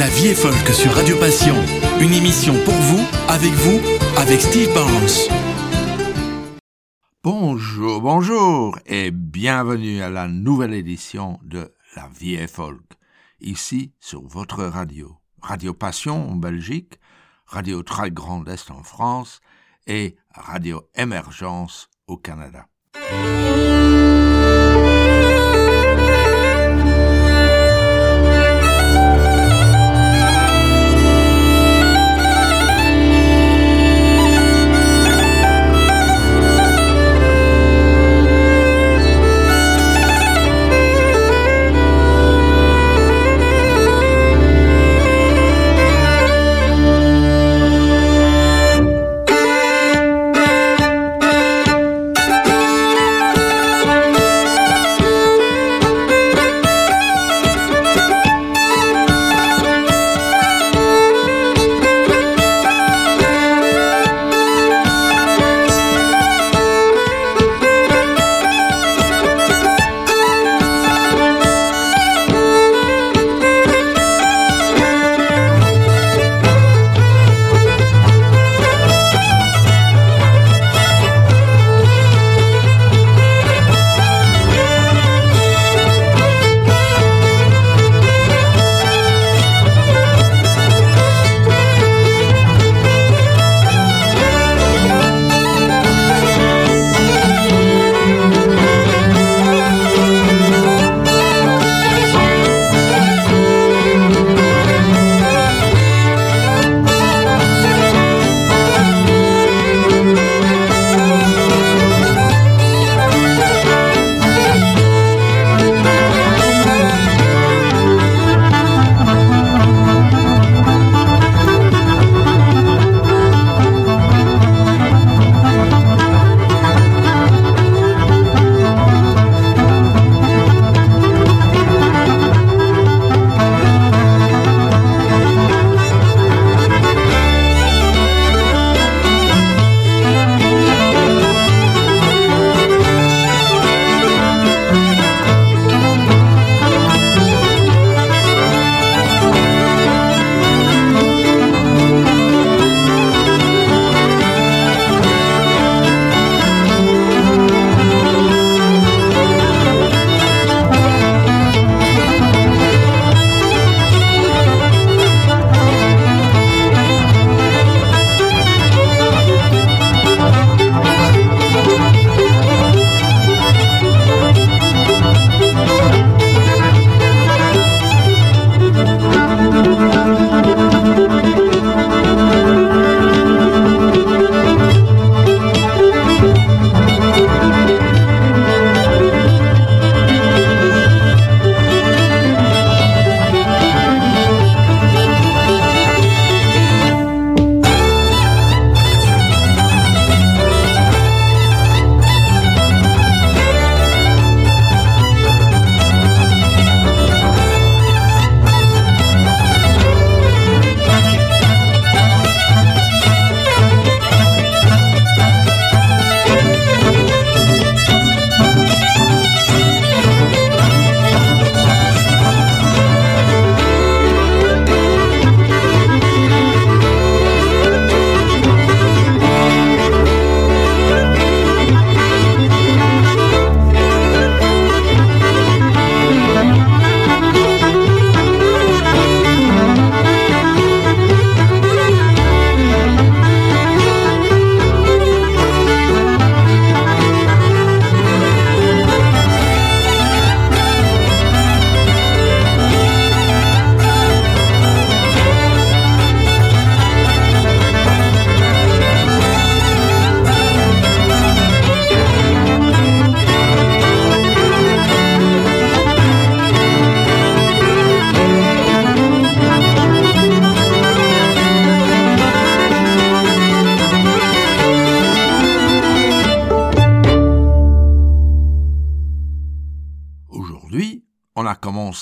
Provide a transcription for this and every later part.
La vie est folk sur Radio Passion. Une émission pour vous, avec vous, avec Steve Barnes. Bonjour, bonjour et bienvenue à la nouvelle édition de La vie est folk, ici sur votre radio. Radio Passion en Belgique, Radio Très Grand Est en France et Radio Émergence au Canada.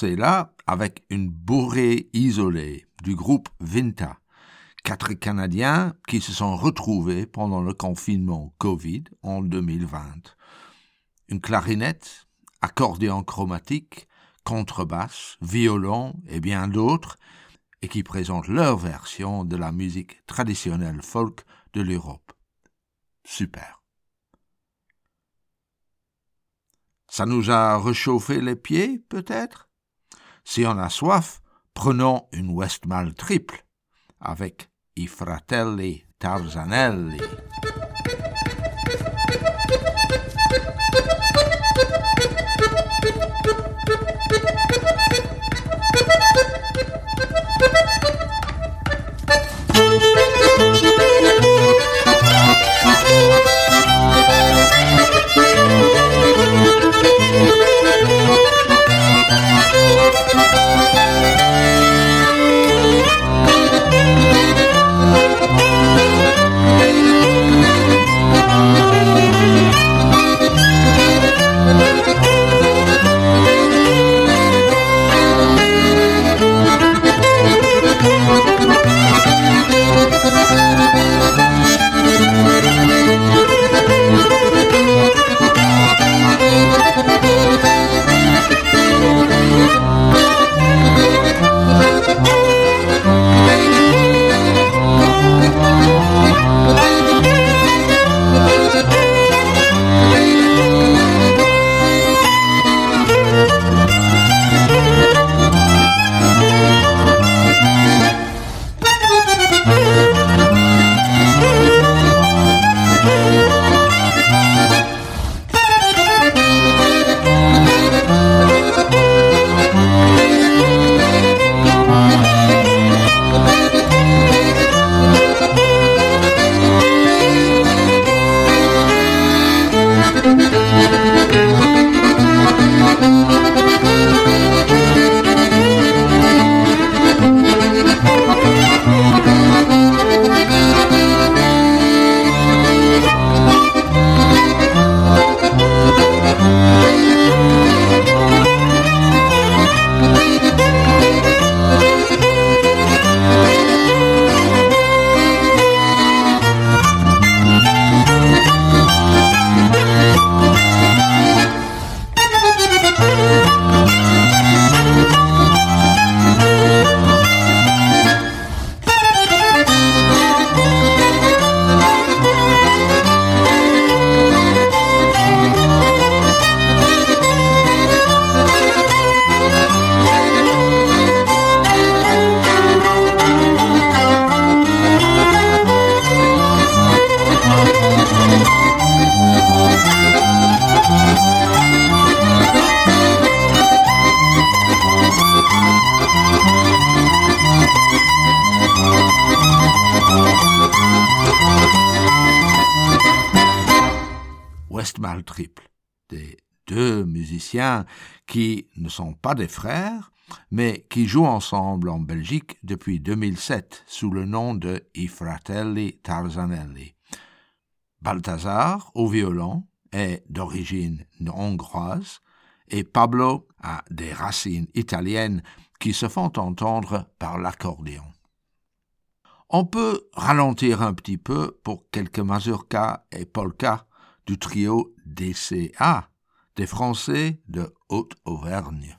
C'est là avec une bourrée isolée du groupe Vinta, quatre Canadiens qui se sont retrouvés pendant le confinement Covid en 2020. Une clarinette, accordéon chromatique, contrebasse, violon et bien d'autres, et qui présentent leur version de la musique traditionnelle folk de l'Europe. Super. Ça nous a réchauffé les pieds, peut-être? Si on a soif, prenons une Westmalle triple avec I fratelli Tarzanelli. Ne sont pas des frères, mais qui jouent ensemble en Belgique depuis 2007 sous le nom de I Fratelli Tarzanelli. Balthazar, au violon, est d'origine hongroise et Pablo a des racines italiennes qui se font entendre par l'accordéon. On peut ralentir un petit peu pour quelques mazurkas et polkas du trio DCA, des Français de Haute-Auvergne.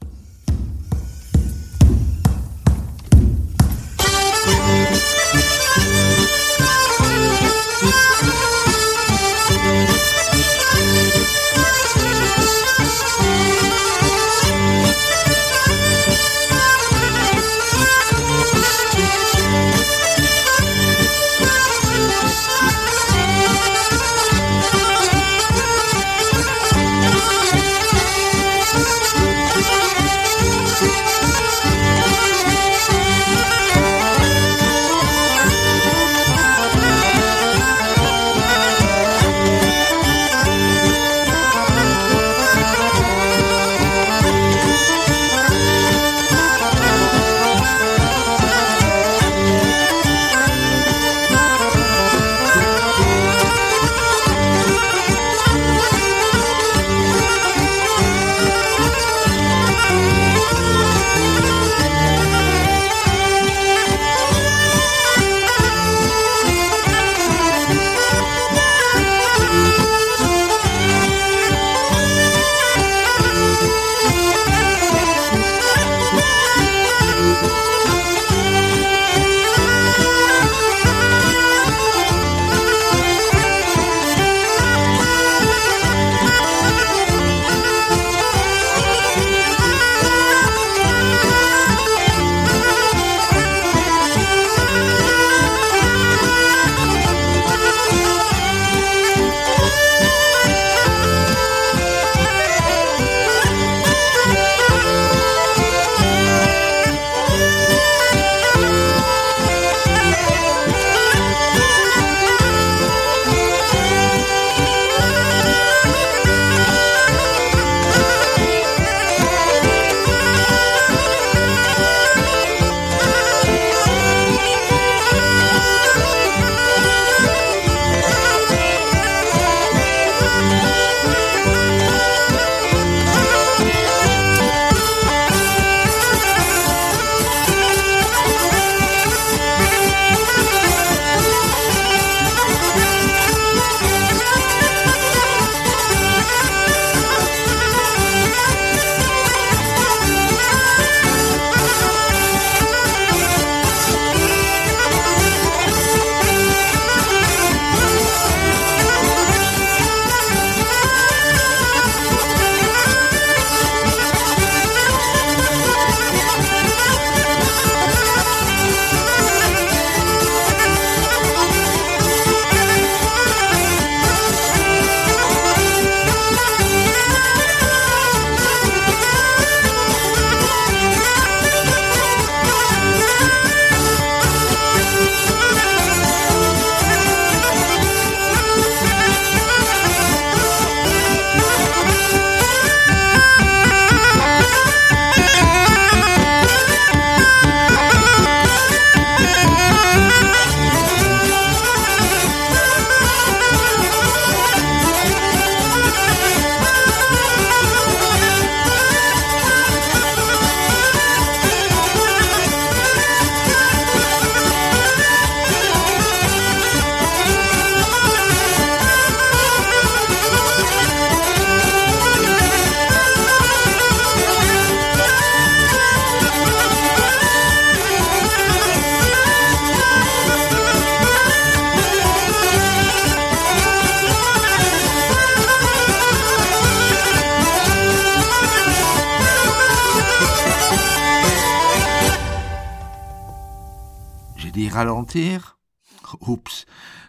Oups,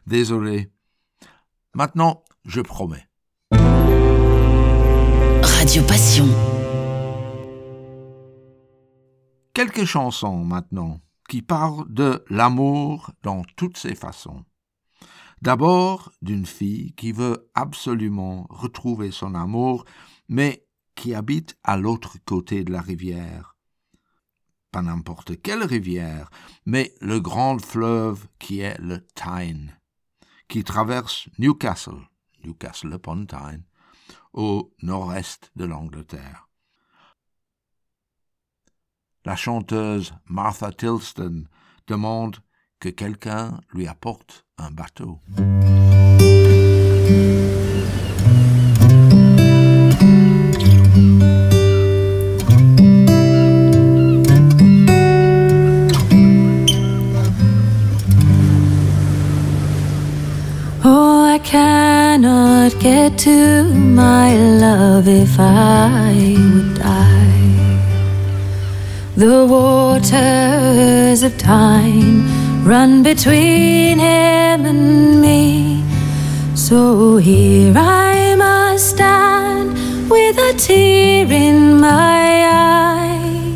désolé. Maintenant, je promets. Radio Passion. Quelques chansons maintenant qui parlent de l'amour dans toutes ses façons. D'abord d'une fille qui veut absolument retrouver son amour, mais qui habite à l'autre côté de la rivière. Pas n'importe quelle rivière, mais le grand fleuve qui est le Tyne, qui traverse Newcastle, Newcastle upon Tyne, au nord-est de l'Angleterre. La chanteuse Martha Tilston demande que quelqu'un lui apporte un bateau. To my love if I would die. The waters of time run between him and me. So here I must stand with a tear in my eye,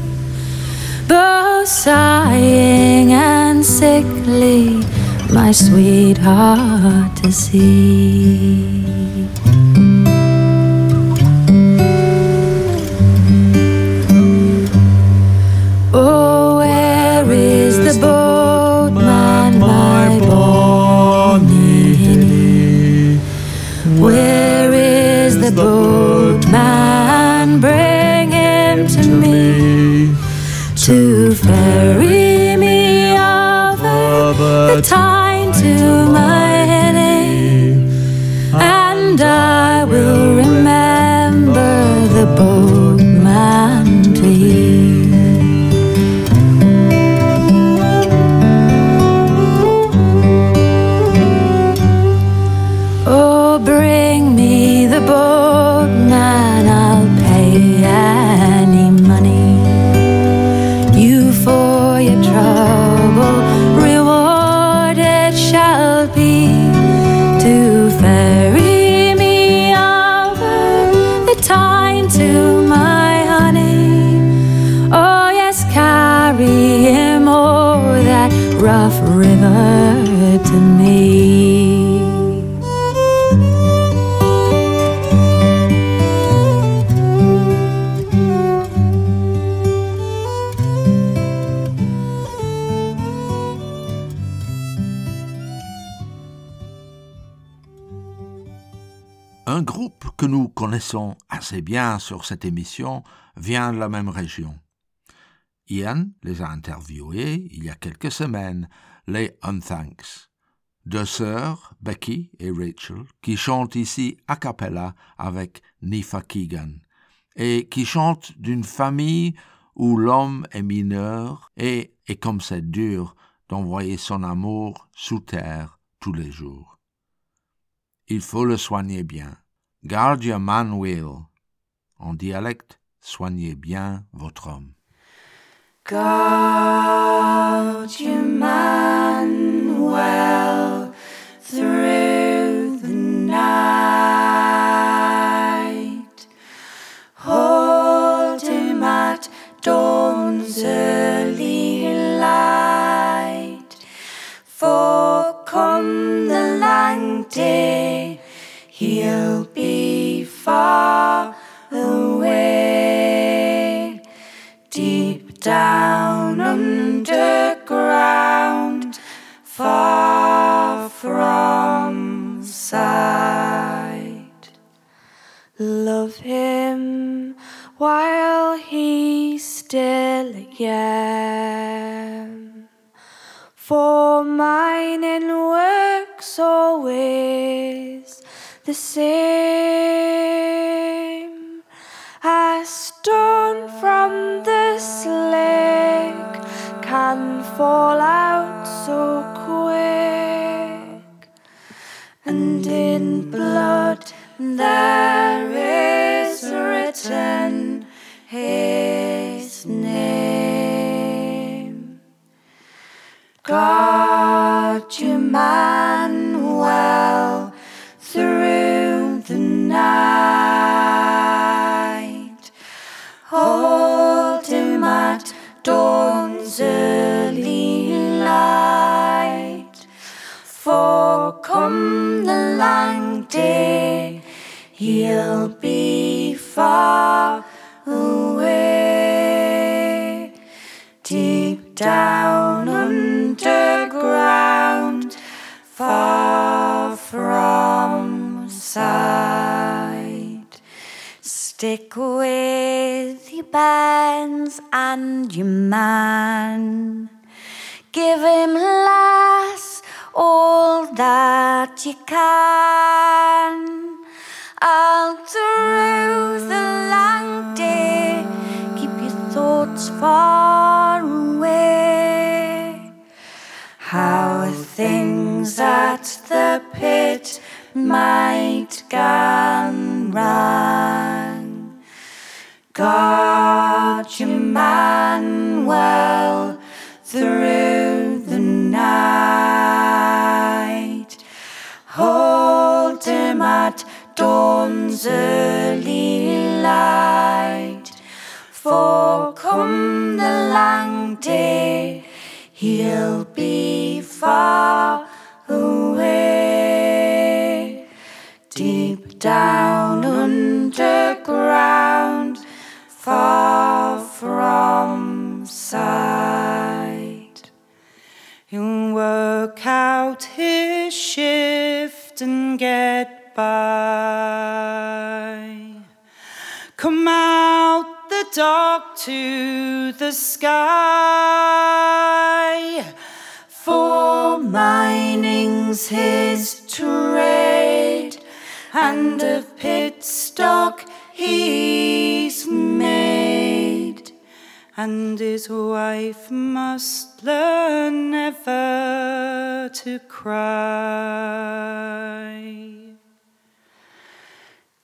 both sighing and sickly, my sweetheart to see. Un groupe que nous connaissons assez bien sur cette émission vient de la même région. Ian les a interviewés il y a quelques semaines, les Unthanks, deux sœurs, Becky et Rachel, qui chantent ici a cappella avec Nifa Keegan, et qui chantent d'une famille où l'homme est mineur et, et comme c'est dur d'envoyer son amour sous terre tous les jours. Il faut le soigner bien. Guard your man well. En dialecte, soignez bien votre homme. God, Emmanuel, through the night. Underground, far from sight. Love him while he's still young, for mine and works always the same fall out so quick, and in blood there is written his name. guard your man lang day, he'll be far away. Deep down underground, far from sight. Stick with your bands and your man. Give him lass all that you can. All through the long day, keep your thoughts far away. How things at the pit might gone wrong. Guard your man well through early light. For come the long day, he'll be far away. Deep down underground, far from sight. He'll work out his shift and get by. To the sky. For mining's his trade, and of pit stock he's made. And his wife must learn never to cry.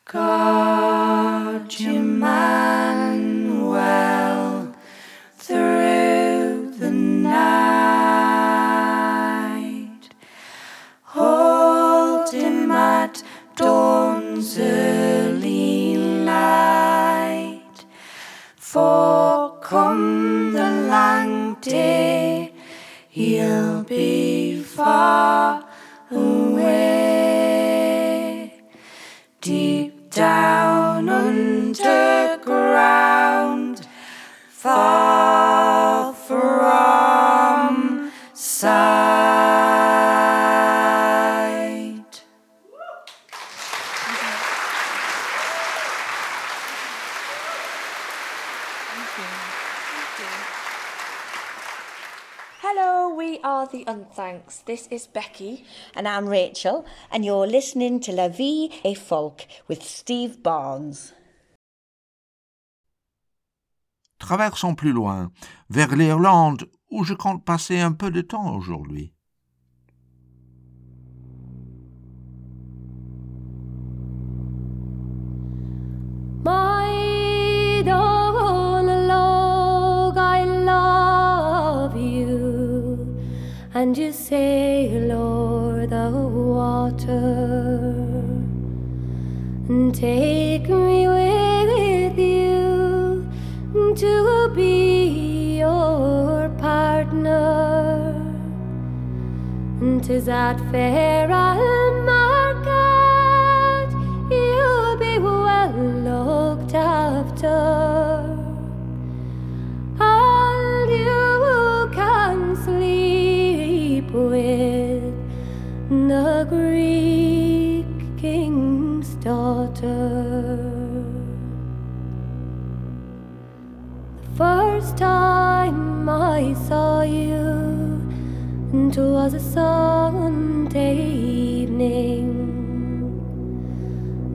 Guard your man This is Becky. And I'm Rachel, and you're listening to La Vie et Folk with Steve Barnes. Traversons plus loin, vers l'Irlande, où je compte passer un peu de temps aujourd'hui. My log, I love you, and you sail o'er the water, and take me with you to be your partner. And 'tis at fair Almarket you'll be well looked after. Daughter. The first time I saw you, it was a Sunday evening.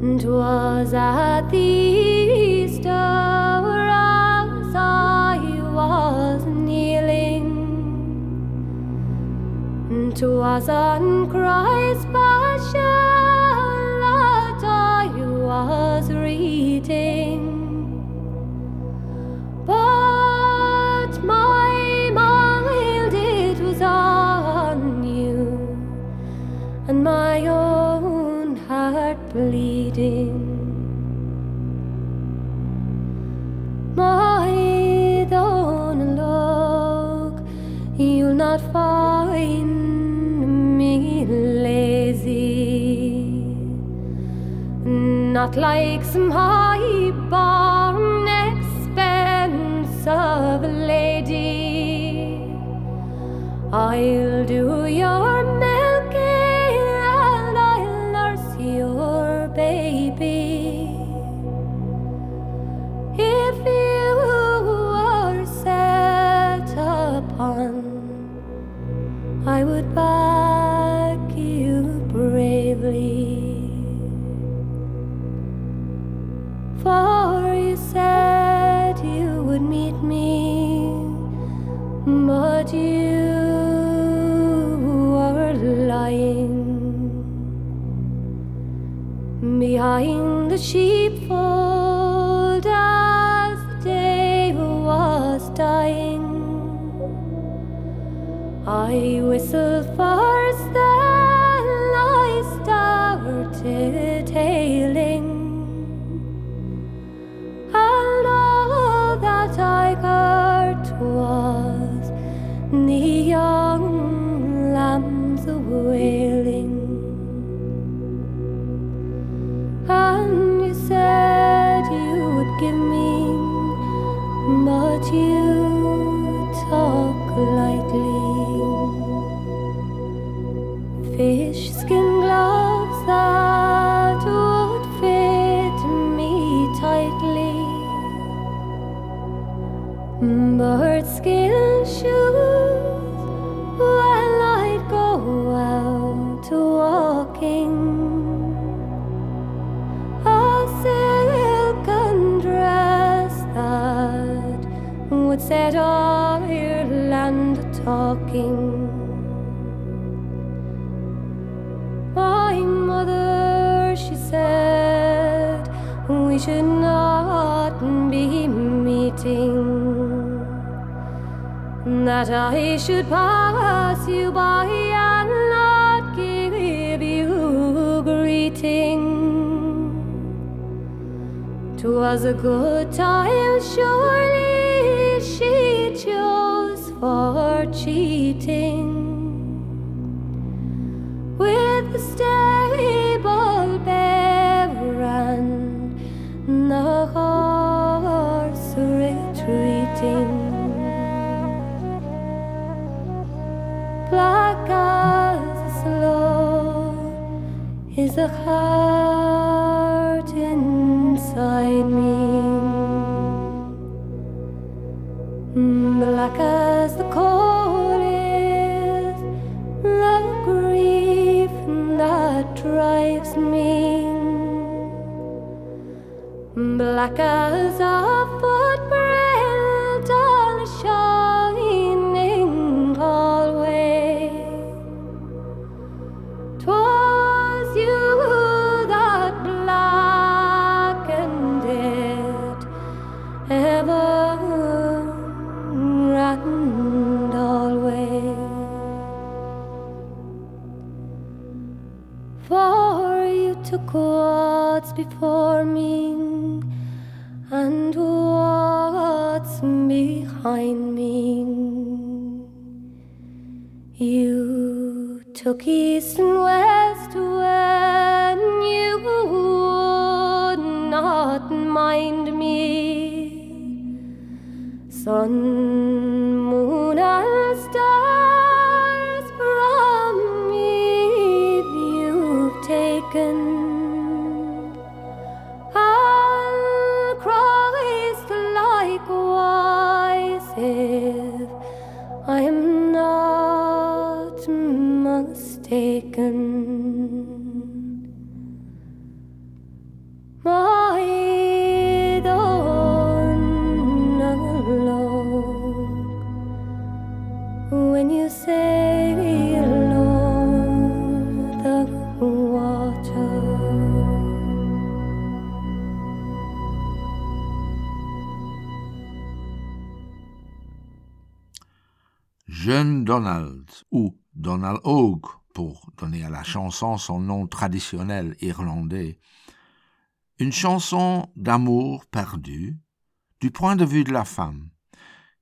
It was at the Easter as I was kneeling. It was on Christ's passion was Not like some high born expensive lady. I'll do your I whistle for That I should pass you by and not give you greeting. 'Twas a good time, surely she chose for cheating the heart ou Donald Hogg pour donner à la chanson son nom traditionnel irlandais. Une chanson d'amour perdu du point de vue de la femme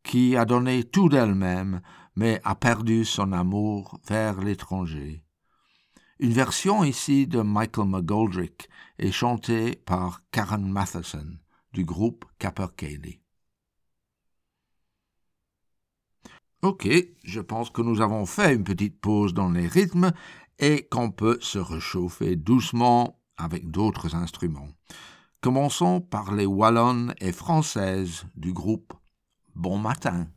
qui a donné tout d'elle-même mais a perdu son amour vers l'étranger. Une version ici de Michael McGoldrick est chantée par Karen Matheson du groupe Capercaillie. Ok, je pense que nous avons fait une petite pause dans les rythmes et qu'on peut se réchauffer doucement avec d'autres instruments. Commençons par les wallonnes et françaises du groupe Bon Matin.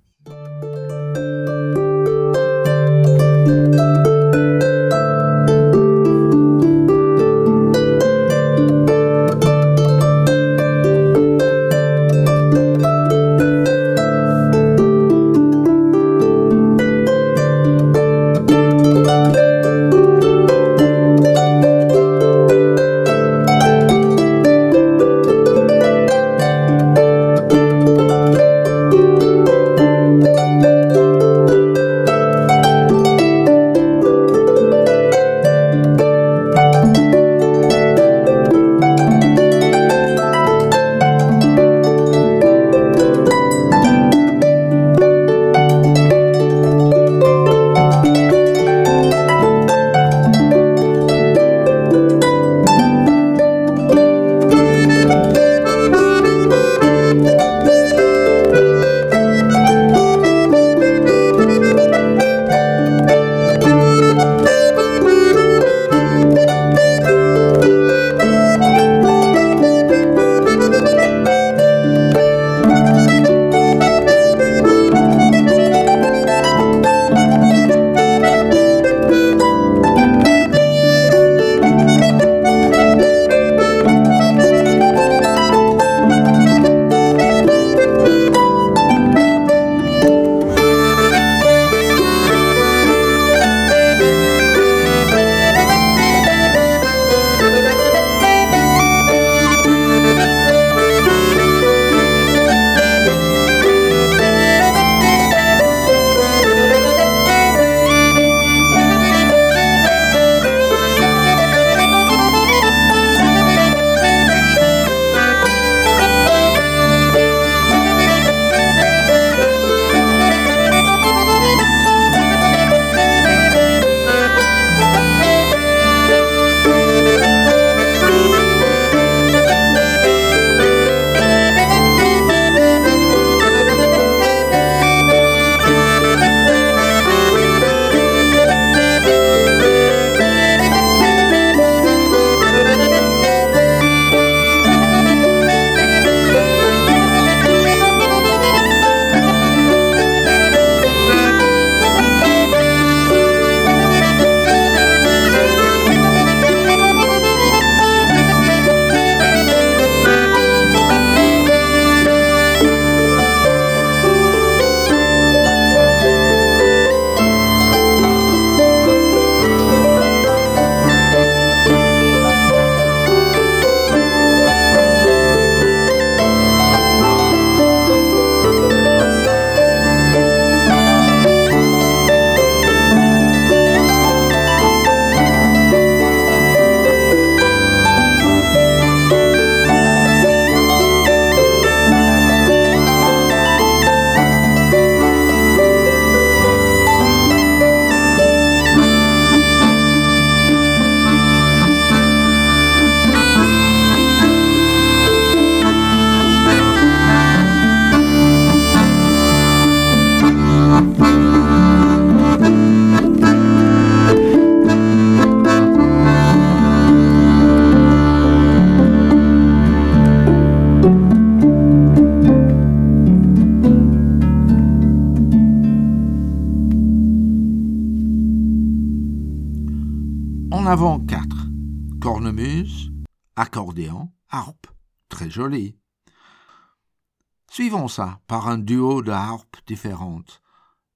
Duo de harpes différentes.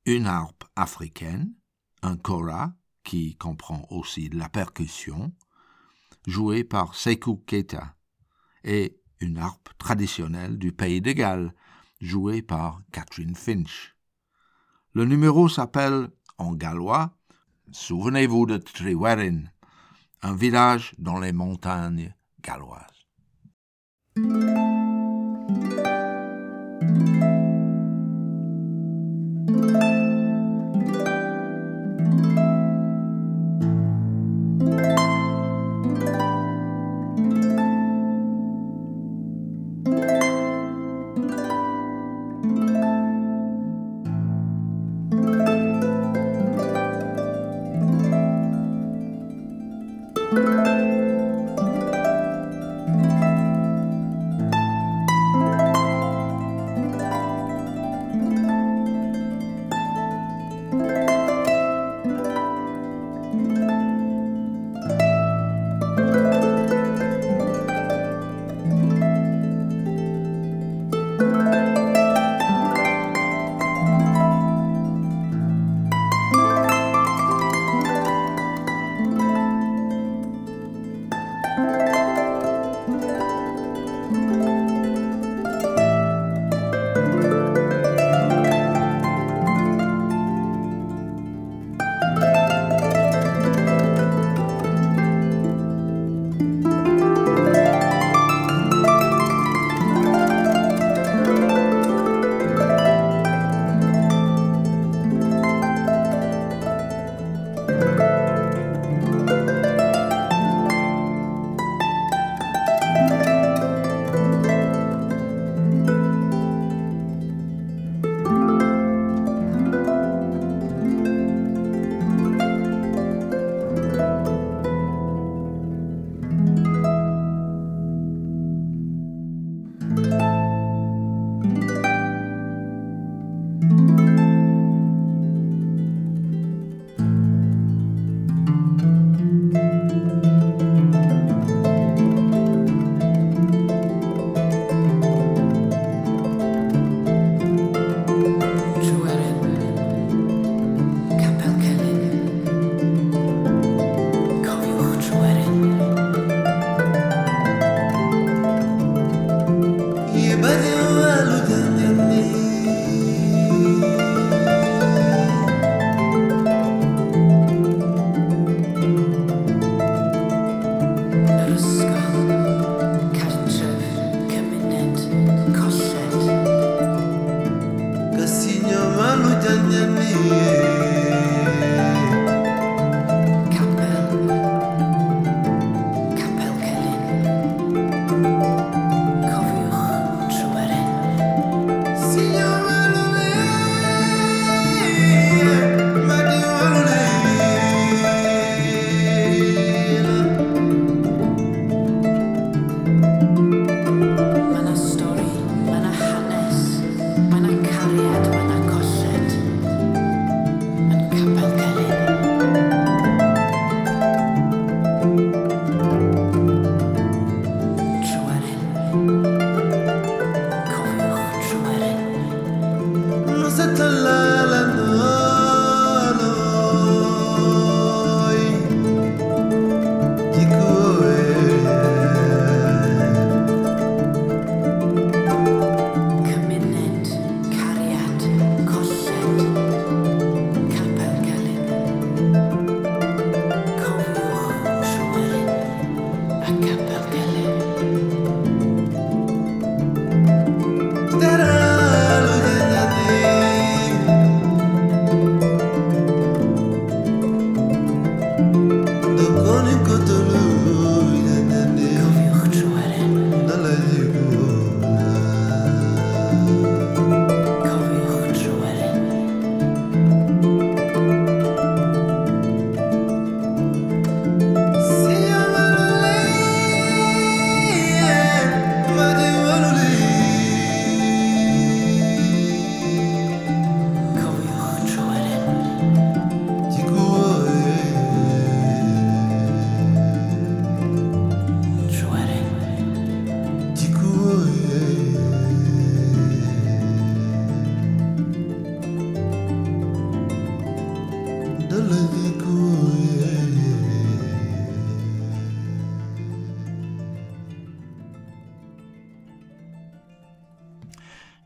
Une harpe africaine, un kora, qui comprend aussi la percussion, joué par Sekou Keita, et une harpe traditionnelle du pays de Galles, jouée par Catherine Finch. Le numéro s'appelle, en gallois, Souvenez-vous de Triwerin, un village dans les montagnes galloises.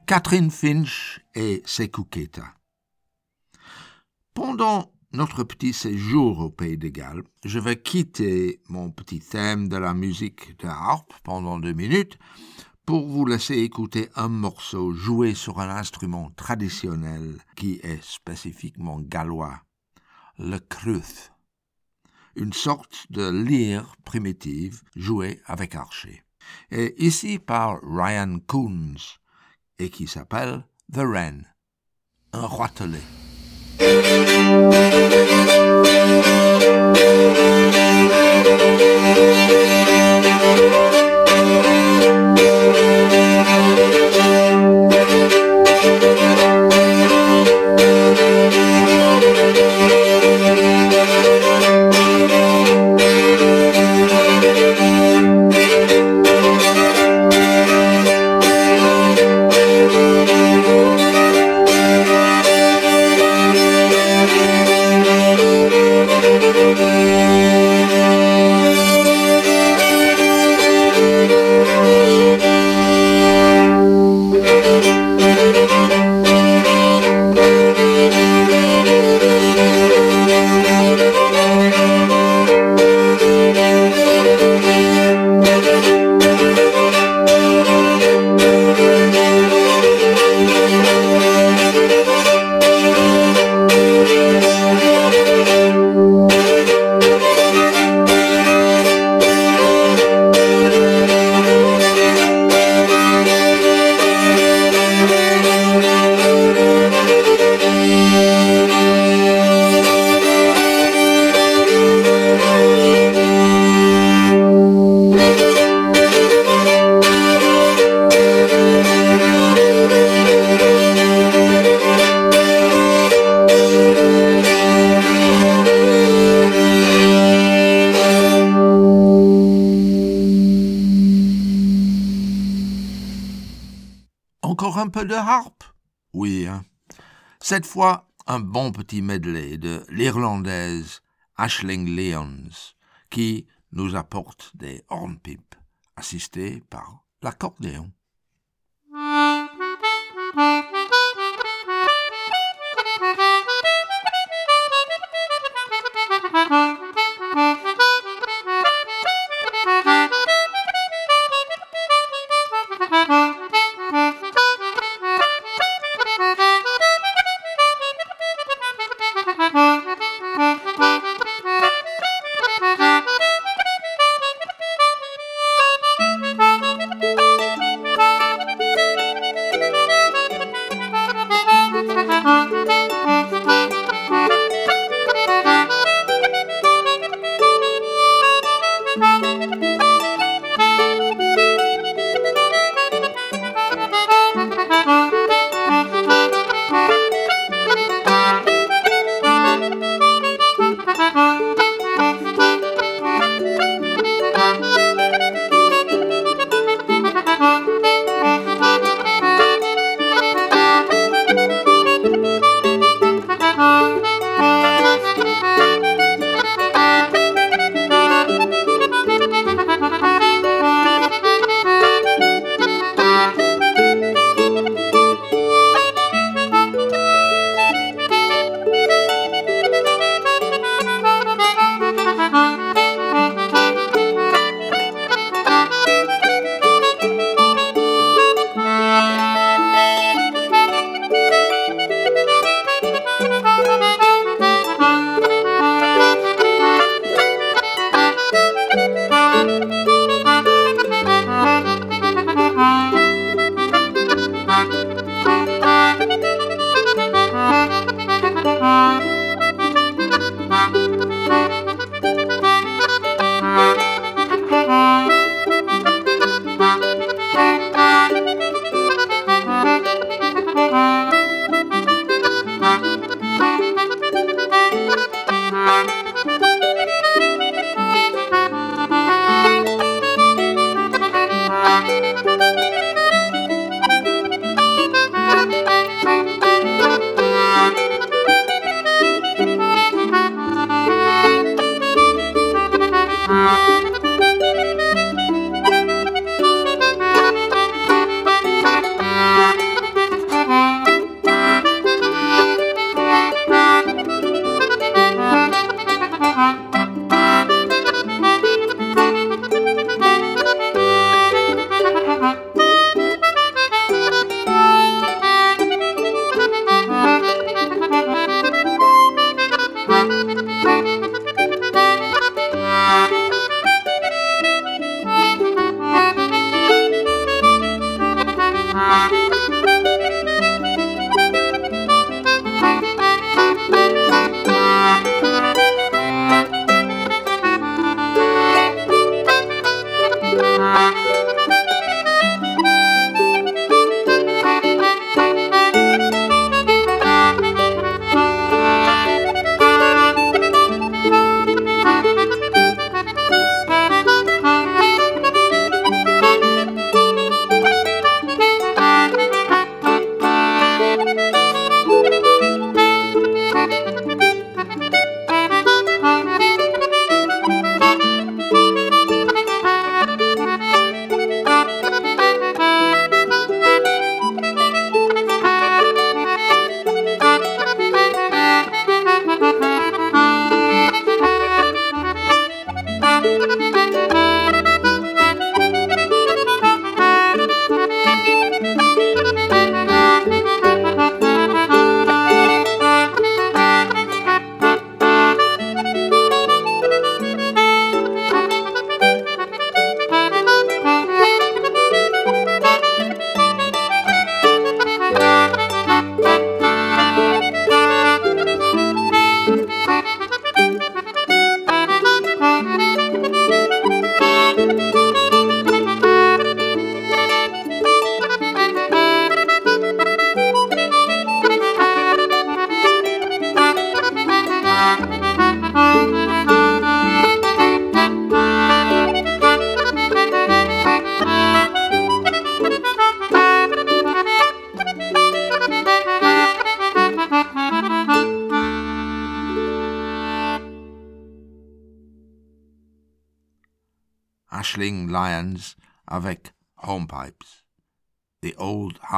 Catherine Finch et Sekou Keita. Pendant notre petit séjour au Pays de Galles, je vais quitter mon petit thème de la musique de harpe pendant deux minutes pour vous laisser écouter un morceau joué sur un instrument traditionnel qui est spécifiquement gallois, le cruth, une sorte de lyre primitive jouée avec archer. Et ici par Ryan Coons, et qui s'appelle The Wren, un roitelet. Encore Cette fois, un bon petit medley de l'irlandaise Ashling Lyons, qui nous apporte des hornpipes, assistés par l'accordéon.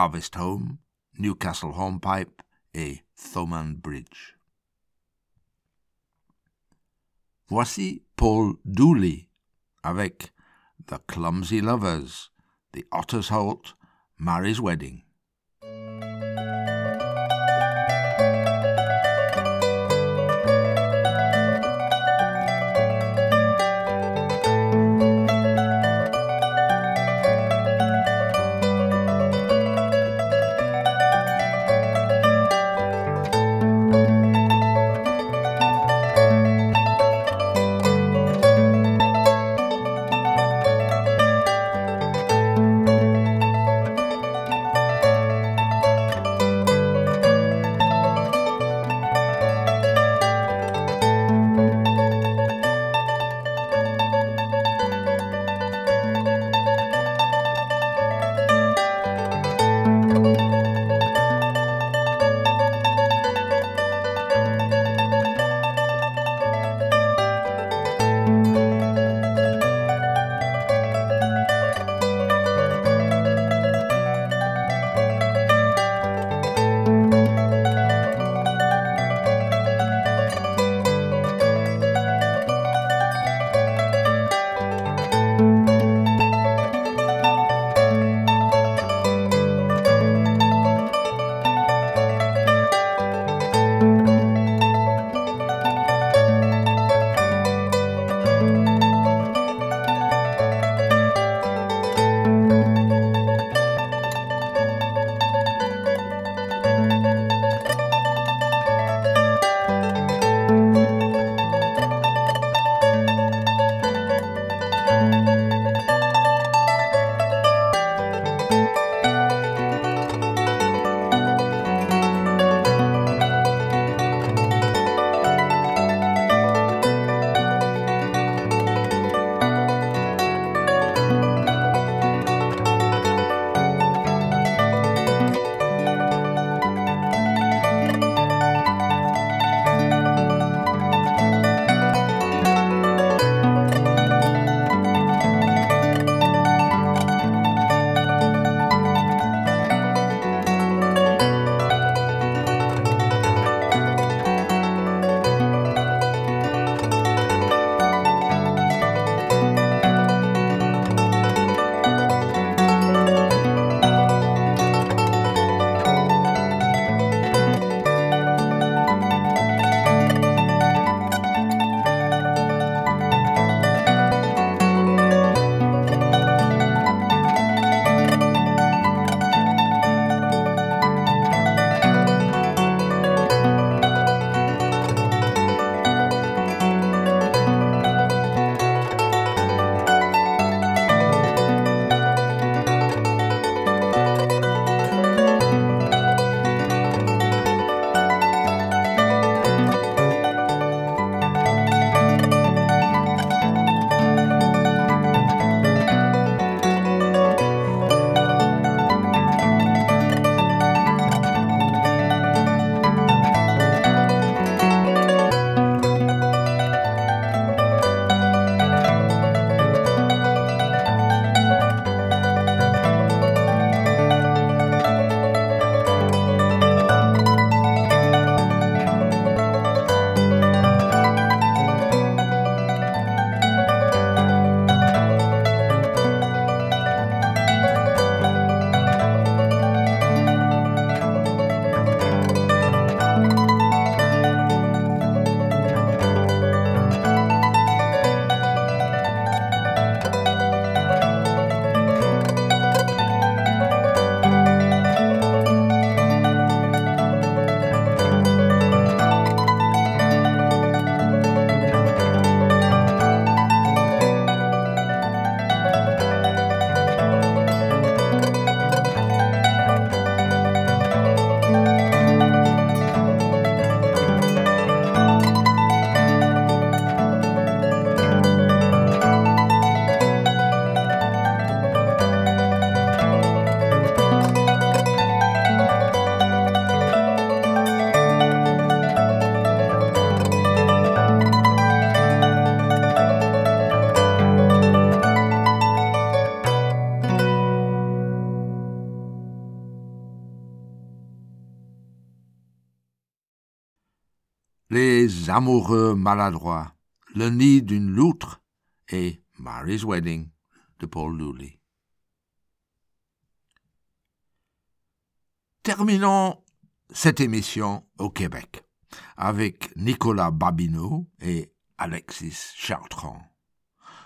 Harvest Home, Newcastle Homepipe et Thoman Bridge. Voici Paul Dooley avec The Clumsy Lovers, The Otter's Holt, Mary's Wedding. Amoureux maladroits, Le nid d'une loutre et Mary's Wedding de Paul Dooley. Terminons cette émission au Québec avec Nicolas Babineau et Alexis Chartrand,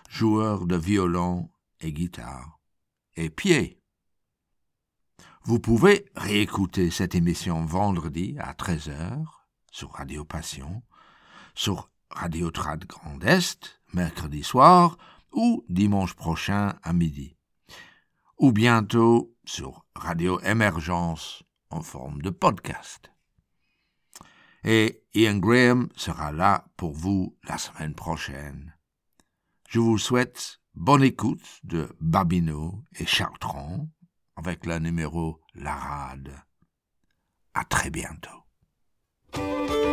joueurs de violon et guitare et pied. Vous pouvez réécouter cette émission vendredi à 13h sur Radio Passion, sur Radio Trad Grand Est, mercredi soir ou dimanche prochain à midi, ou bientôt sur Radio Émergence en forme de podcast. Et Ian Graham sera là pour vous la semaine prochaine. Je vous souhaite bonne écoute de Babino et Chartrand avec le numéro La Rade. À très bientôt. Música